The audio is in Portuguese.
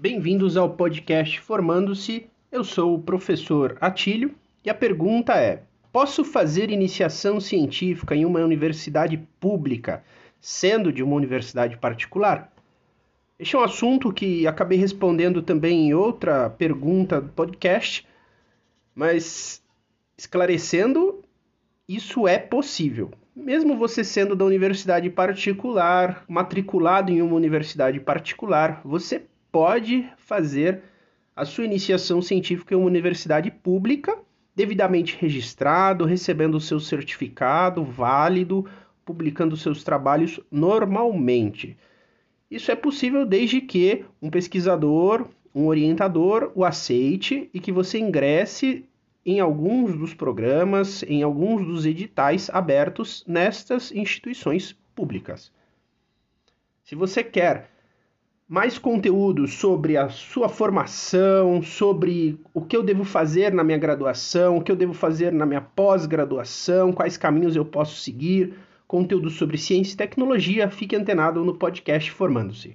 Bem-vindos ao podcast Formando-se. Eu sou o professor Atílio e a pergunta é: posso fazer iniciação científica em uma universidade pública, sendo de uma universidade particular? Este é um assunto que acabei respondendo também em outra pergunta do podcast, mas esclarecendo, isso é possível. Mesmo você sendo da universidade particular, matriculado em uma universidade particular, você pode fazer a sua iniciação científica em uma universidade pública, devidamente registrado, recebendo o seu certificado válido, publicando seus trabalhos normalmente. Isso é possível desde que um pesquisador, um orientador o aceite e que você ingresse em alguns dos programas, em alguns dos editais abertos nestas instituições públicas. Se você quer mais conteúdo sobre a sua formação, sobre o que eu devo fazer na minha graduação, o que eu devo fazer na minha pós-graduação, quais caminhos eu posso seguir, conteúdo sobre ciência e tecnologia, fique antenado no podcast Formando-se.